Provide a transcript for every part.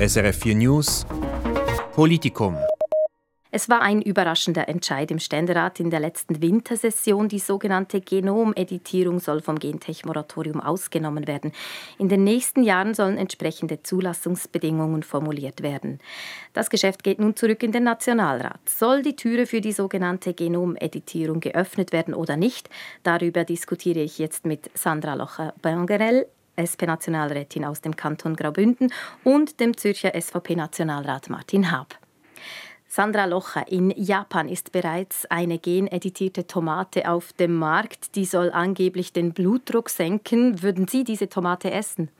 SRF 4 News Politikum es war ein überraschender Entscheid im Ständerat in der letzten Wintersession. Die sogenannte Genomeditierung soll vom Gentech-Moratorium ausgenommen werden. In den nächsten Jahren sollen entsprechende Zulassungsbedingungen formuliert werden. Das Geschäft geht nun zurück in den Nationalrat. Soll die Türe für die sogenannte Genomeditierung geöffnet werden oder nicht? Darüber diskutiere ich jetzt mit Sandra Locher-Bangerell, SP-Nationalrätin aus dem Kanton Graubünden und dem Zürcher SVP-Nationalrat Martin Haab. Sandra Locher, in Japan ist bereits eine geneditierte Tomate auf dem Markt. Die soll angeblich den Blutdruck senken. Würden Sie diese Tomate essen?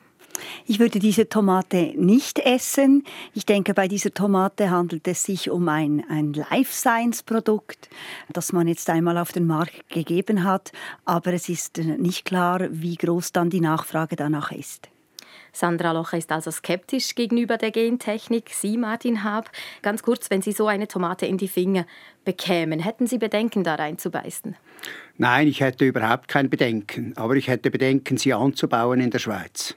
Ich würde diese Tomate nicht essen. Ich denke, bei dieser Tomate handelt es sich um ein, ein Life Science Produkt, das man jetzt einmal auf den Markt gegeben hat. Aber es ist nicht klar, wie groß dann die Nachfrage danach ist. Sandra Locher ist also skeptisch gegenüber der Gentechnik. Sie, Martin Haab, ganz kurz, wenn Sie so eine Tomate in die Finger bekämen, hätten Sie Bedenken, da reinzubeißen? Nein, ich hätte überhaupt kein Bedenken. Aber ich hätte Bedenken, sie anzubauen in der Schweiz.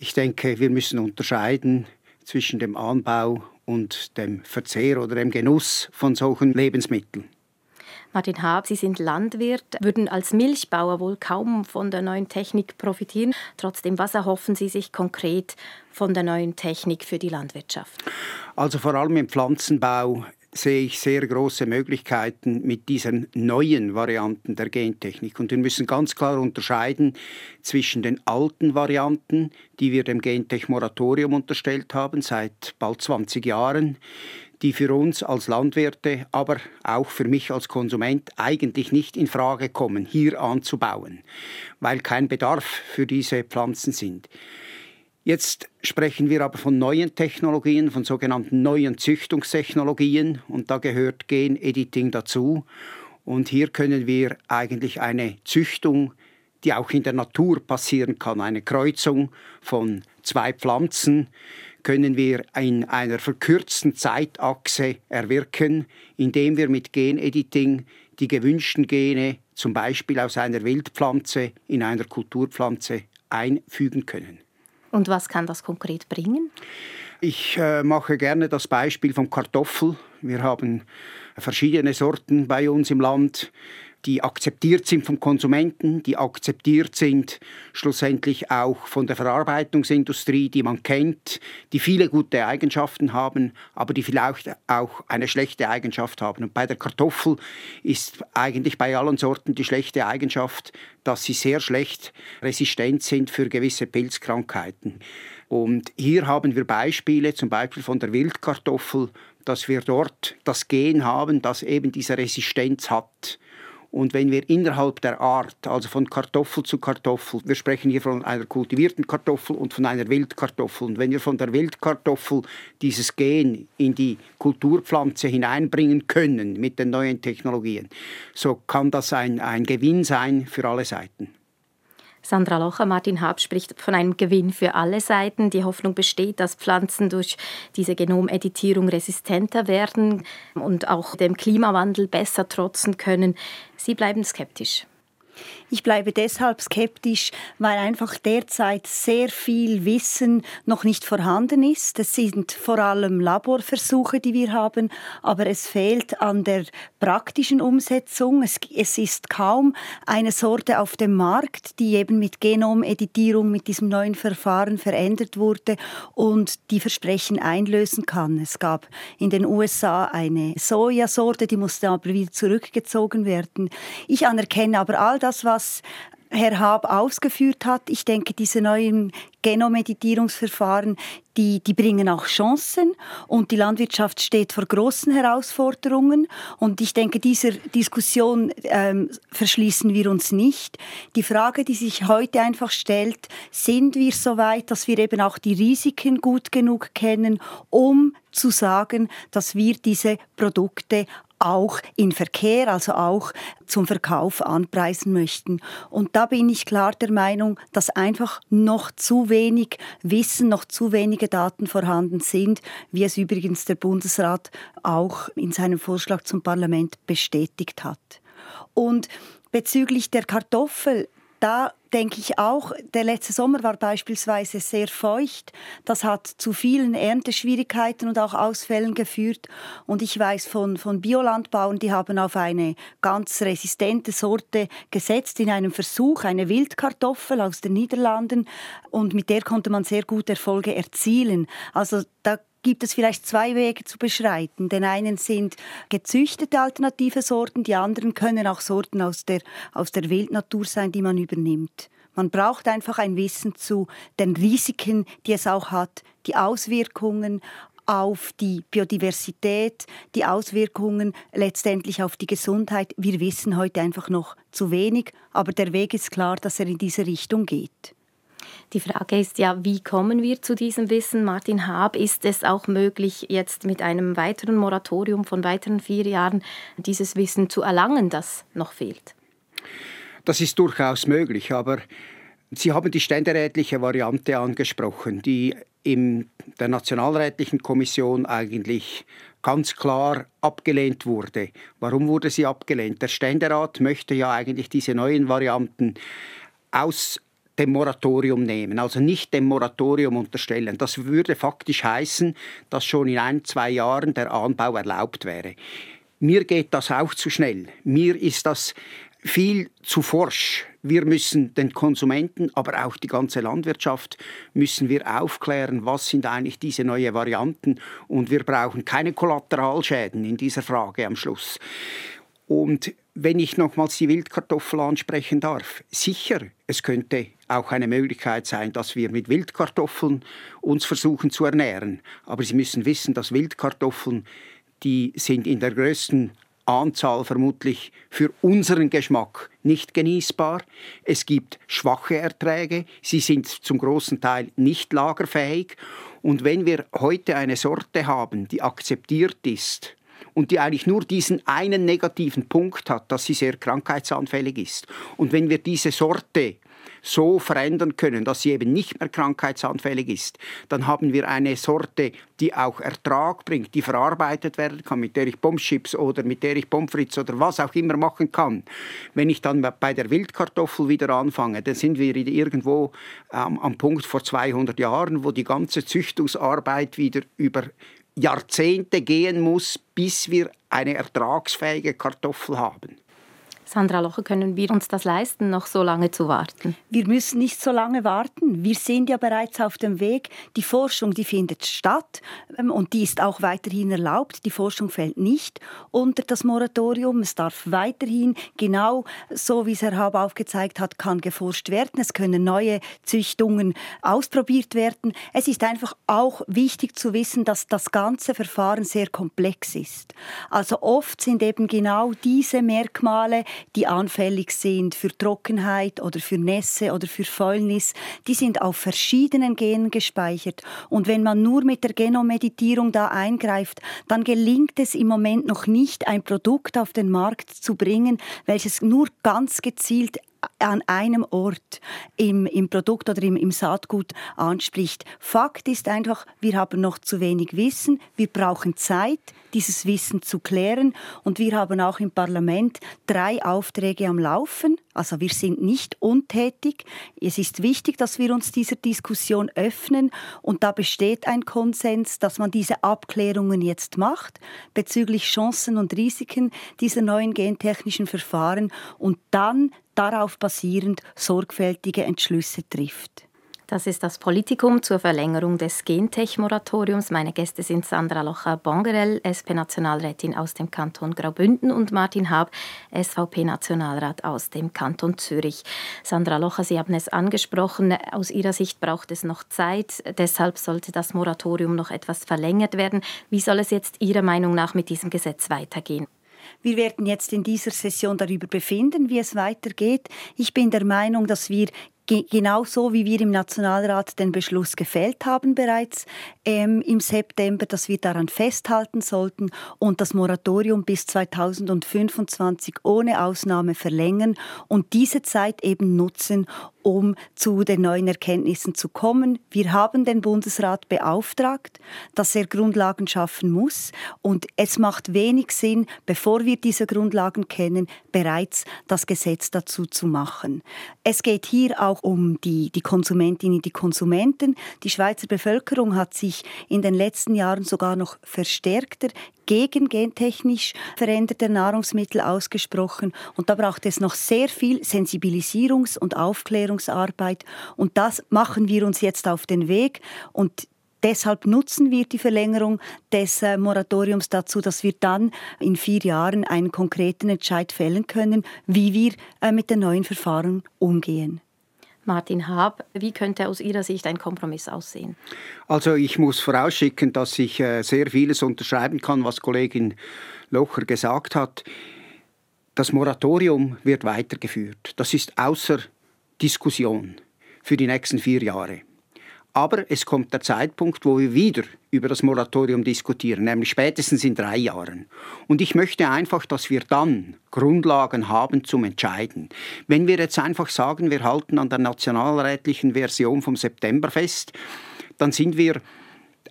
Ich denke, wir müssen unterscheiden zwischen dem Anbau und dem Verzehr oder dem Genuss von solchen Lebensmitteln. Martin Haab, Sie sind Landwirt, würden als Milchbauer wohl kaum von der neuen Technik profitieren. Trotzdem, was erhoffen Sie sich konkret von der neuen Technik für die Landwirtschaft? Also vor allem im Pflanzenbau sehe ich sehr große Möglichkeiten mit diesen neuen Varianten der Gentechnik. Und wir müssen ganz klar unterscheiden zwischen den alten Varianten, die wir dem Gentech-Moratorium unterstellt haben seit bald 20 Jahren, die für uns als Landwirte, aber auch für mich als Konsument eigentlich nicht in Frage kommen, hier anzubauen, weil kein Bedarf für diese Pflanzen sind. Jetzt sprechen wir aber von neuen Technologien, von sogenannten neuen Züchtungstechnologien und da gehört Genediting dazu. Und hier können wir eigentlich eine Züchtung, die auch in der Natur passieren kann, eine Kreuzung von zwei Pflanzen, können wir in einer verkürzten Zeitachse erwirken, indem wir mit Genediting die gewünschten Gene zum Beispiel aus einer Wildpflanze in einer Kulturpflanze einfügen können. Und was kann das konkret bringen? Ich äh, mache gerne das Beispiel vom Kartoffel. Wir haben verschiedene Sorten bei uns im Land die akzeptiert sind vom Konsumenten, die akzeptiert sind schlussendlich auch von der Verarbeitungsindustrie, die man kennt, die viele gute Eigenschaften haben, aber die vielleicht auch eine schlechte Eigenschaft haben. Und bei der Kartoffel ist eigentlich bei allen Sorten die schlechte Eigenschaft, dass sie sehr schlecht resistent sind für gewisse Pilzkrankheiten. Und hier haben wir Beispiele, zum Beispiel von der Wildkartoffel, dass wir dort das Gen haben, das eben diese Resistenz hat. Und wenn wir innerhalb der Art, also von Kartoffel zu Kartoffel, wir sprechen hier von einer kultivierten Kartoffel und von einer Wildkartoffel, und wenn wir von der Wildkartoffel dieses Gen in die Kulturpflanze hineinbringen können mit den neuen Technologien, so kann das ein, ein Gewinn sein für alle Seiten. Sandra Locher, Martin Haab spricht von einem Gewinn für alle Seiten. Die Hoffnung besteht, dass Pflanzen durch diese Genomeditierung resistenter werden und auch dem Klimawandel besser trotzen können. Sie bleiben skeptisch. Ich bleibe deshalb skeptisch, weil einfach derzeit sehr viel Wissen noch nicht vorhanden ist. Es sind vor allem Laborversuche, die wir haben, aber es fehlt an der praktischen Umsetzung. Es, es ist kaum eine Sorte auf dem Markt, die eben mit Genomeditierung, mit diesem neuen Verfahren verändert wurde und die Versprechen einlösen kann. Es gab in den USA eine Sojasorte, die musste aber wieder zurückgezogen werden. Ich anerkenne aber all das, was was Herr Haab ausgeführt hat. Ich denke, diese neuen Genomeditierungsverfahren, die, die bringen auch Chancen und die Landwirtschaft steht vor großen Herausforderungen. Und ich denke, dieser Diskussion ähm, verschließen wir uns nicht. Die Frage, die sich heute einfach stellt, sind wir so weit, dass wir eben auch die Risiken gut genug kennen, um zu sagen, dass wir diese Produkte auch in Verkehr, also auch zum Verkauf anpreisen möchten. Und da bin ich klar der Meinung, dass einfach noch zu wenig Wissen, noch zu wenige Daten vorhanden sind, wie es übrigens der Bundesrat auch in seinem Vorschlag zum Parlament bestätigt hat. Und bezüglich der Kartoffel, da denke ich auch, der letzte Sommer war beispielsweise sehr feucht. Das hat zu vielen Ernteschwierigkeiten und auch Ausfällen geführt. Und ich weiß von, von Biolandbauern, die haben auf eine ganz resistente Sorte gesetzt in einem Versuch, eine Wildkartoffel aus den Niederlanden. Und mit der konnte man sehr gute Erfolge erzielen. Also da gibt es vielleicht zwei Wege zu beschreiten. Den einen sind gezüchtete alternative Sorten, die anderen können auch Sorten aus der, aus der Wildnatur sein, die man übernimmt. Man braucht einfach ein Wissen zu den Risiken, die es auch hat, die Auswirkungen auf die Biodiversität, die Auswirkungen letztendlich auf die Gesundheit. Wir wissen heute einfach noch zu wenig, aber der Weg ist klar, dass er in diese Richtung geht. Die Frage ist ja, wie kommen wir zu diesem Wissen? Martin Haab, ist es auch möglich, jetzt mit einem weiteren Moratorium von weiteren vier Jahren dieses Wissen zu erlangen, das noch fehlt? Das ist durchaus möglich, aber Sie haben die ständerätliche Variante angesprochen, die in der Nationalrätlichen Kommission eigentlich ganz klar abgelehnt wurde. Warum wurde sie abgelehnt? Der Ständerat möchte ja eigentlich diese neuen Varianten aus dem Moratorium nehmen, also nicht dem Moratorium unterstellen. Das würde faktisch heißen, dass schon in ein, zwei Jahren der Anbau erlaubt wäre. Mir geht das auch zu schnell. Mir ist das viel zu forsch. Wir müssen den Konsumenten, aber auch die ganze Landwirtschaft müssen wir aufklären, was sind eigentlich diese neuen Varianten und wir brauchen keine Kollateralschäden in dieser Frage am Schluss. Und wenn ich nochmals die Wildkartoffel ansprechen darf, sicher, es könnte auch eine Möglichkeit sein, dass wir mit Wildkartoffeln uns versuchen zu ernähren. Aber Sie müssen wissen, dass Wildkartoffeln, die sind in der größten Anzahl vermutlich für unseren Geschmack nicht genießbar. Es gibt schwache Erträge, sie sind zum großen Teil nicht lagerfähig. Und wenn wir heute eine Sorte haben, die akzeptiert ist, und die eigentlich nur diesen einen negativen Punkt hat, dass sie sehr krankheitsanfällig ist. Und wenn wir diese Sorte so verändern können, dass sie eben nicht mehr krankheitsanfällig ist, dann haben wir eine Sorte, die auch Ertrag bringt, die verarbeitet werden kann, mit der ich Bombschips oder mit der ich Pommes oder was auch immer machen kann. Wenn ich dann bei der Wildkartoffel wieder anfange, dann sind wir irgendwo ähm, am Punkt vor 200 Jahren, wo die ganze Züchtungsarbeit wieder über Jahrzehnte gehen muss, bis wir eine ertragsfähige Kartoffel haben. Sandra Locher, können wir uns das leisten, noch so lange zu warten? Wir müssen nicht so lange warten. Wir sind ja bereits auf dem Weg. Die Forschung, die findet statt ähm, und die ist auch weiterhin erlaubt. Die Forschung fällt nicht unter das Moratorium. Es darf weiterhin, genau so wie es Herr Hab aufgezeigt hat, kann geforscht werden. Es können neue Züchtungen ausprobiert werden. Es ist einfach auch wichtig zu wissen, dass das ganze Verfahren sehr komplex ist. Also oft sind eben genau diese Merkmale, die anfällig sind für Trockenheit oder für Nässe oder für Fäulnis, die sind auf verschiedenen Genen gespeichert. Und wenn man nur mit der Genommeditierung da eingreift, dann gelingt es im Moment noch nicht, ein Produkt auf den Markt zu bringen, welches nur ganz gezielt an einem Ort im, im Produkt oder im, im Saatgut anspricht. Fakt ist einfach, wir haben noch zu wenig Wissen. Wir brauchen Zeit, dieses Wissen zu klären. Und wir haben auch im Parlament drei Aufträge am Laufen. Also wir sind nicht untätig. Es ist wichtig, dass wir uns dieser Diskussion öffnen. Und da besteht ein Konsens, dass man diese Abklärungen jetzt macht bezüglich Chancen und Risiken dieser neuen gentechnischen Verfahren und dann darauf basierend sorgfältige Entschlüsse trifft. Das ist das Politikum zur Verlängerung des Gentech-Moratoriums. Meine Gäste sind Sandra Locher-Bongerell, SP-Nationalrätin aus dem Kanton Graubünden und Martin Haab, SVP-Nationalrat aus dem Kanton Zürich. Sandra Locher, Sie haben es angesprochen, aus Ihrer Sicht braucht es noch Zeit, deshalb sollte das Moratorium noch etwas verlängert werden. Wie soll es jetzt Ihrer Meinung nach mit diesem Gesetz weitergehen? Wir werden jetzt in dieser Session darüber befinden, wie es weitergeht. Ich bin der Meinung, dass wir genauso wie wir im Nationalrat den Beschluss gefällt haben bereits ähm, im September, dass wir daran festhalten sollten und das Moratorium bis 2025 ohne Ausnahme verlängern und diese Zeit eben nutzen, um zu den neuen Erkenntnissen zu kommen. Wir haben den Bundesrat beauftragt, dass er Grundlagen schaffen muss. Und es macht wenig Sinn, bevor wir diese Grundlagen kennen, bereits das Gesetz dazu zu machen. Es geht hier auch um die, die Konsumentinnen, die Konsumenten. Die Schweizer Bevölkerung hat sich in den letzten Jahren sogar noch verstärkter gegen gentechnisch veränderte Nahrungsmittel ausgesprochen. Und da braucht es noch sehr viel Sensibilisierungs- und Aufklärungsarbeit. Und das machen wir uns jetzt auf den Weg. Und Deshalb nutzen wir die Verlängerung des äh, Moratoriums dazu, dass wir dann in vier Jahren einen konkreten Entscheid fällen können, wie wir äh, mit den neuen Verfahren umgehen. Martin Haab, wie könnte aus Ihrer Sicht ein Kompromiss aussehen? Also ich muss vorausschicken, dass ich äh, sehr vieles unterschreiben kann, was Kollegin Locher gesagt hat. Das Moratorium wird weitergeführt. Das ist außer Diskussion für die nächsten vier Jahre. Aber es kommt der Zeitpunkt, wo wir wieder über das Moratorium diskutieren, nämlich spätestens in drei Jahren. Und ich möchte einfach, dass wir dann Grundlagen haben zum Entscheiden. Wenn wir jetzt einfach sagen, wir halten an der nationalrätlichen Version vom September fest, dann sind wir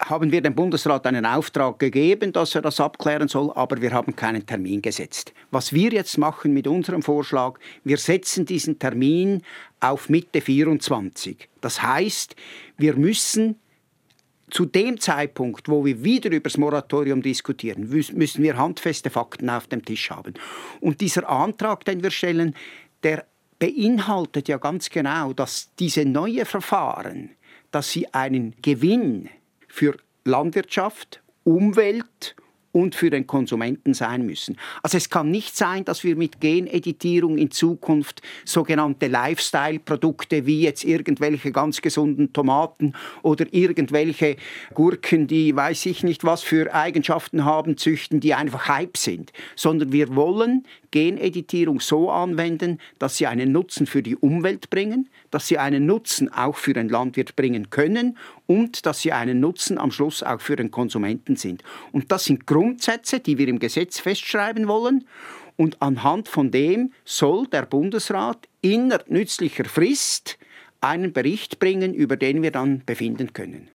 haben wir dem Bundesrat einen Auftrag gegeben, dass er das abklären soll, aber wir haben keinen Termin gesetzt. Was wir jetzt machen mit unserem Vorschlag, wir setzen diesen Termin auf Mitte 24. Das heißt, wir müssen zu dem Zeitpunkt, wo wir wieder über das Moratorium diskutieren, müssen wir handfeste Fakten auf dem Tisch haben. Und dieser Antrag, den wir stellen, der beinhaltet ja ganz genau, dass diese neuen Verfahren, dass sie einen Gewinn für Landwirtschaft, Umwelt und für den Konsumenten sein müssen. Also es kann nicht sein, dass wir mit Geneditierung in Zukunft sogenannte Lifestyle-Produkte wie jetzt irgendwelche ganz gesunden Tomaten oder irgendwelche Gurken, die weiß ich nicht was für Eigenschaften haben, züchten, die einfach Hype sind, sondern wir wollen Geneditierung so anwenden, dass sie einen Nutzen für die Umwelt bringen, dass sie einen Nutzen auch für den Landwirt bringen können und dass sie einen Nutzen am Schluss auch für den Konsumenten sind. Und das sind Grundsätze, die wir im Gesetz festschreiben wollen. Und anhand von dem soll der Bundesrat innerhalb nützlicher Frist einen Bericht bringen, über den wir dann befinden können.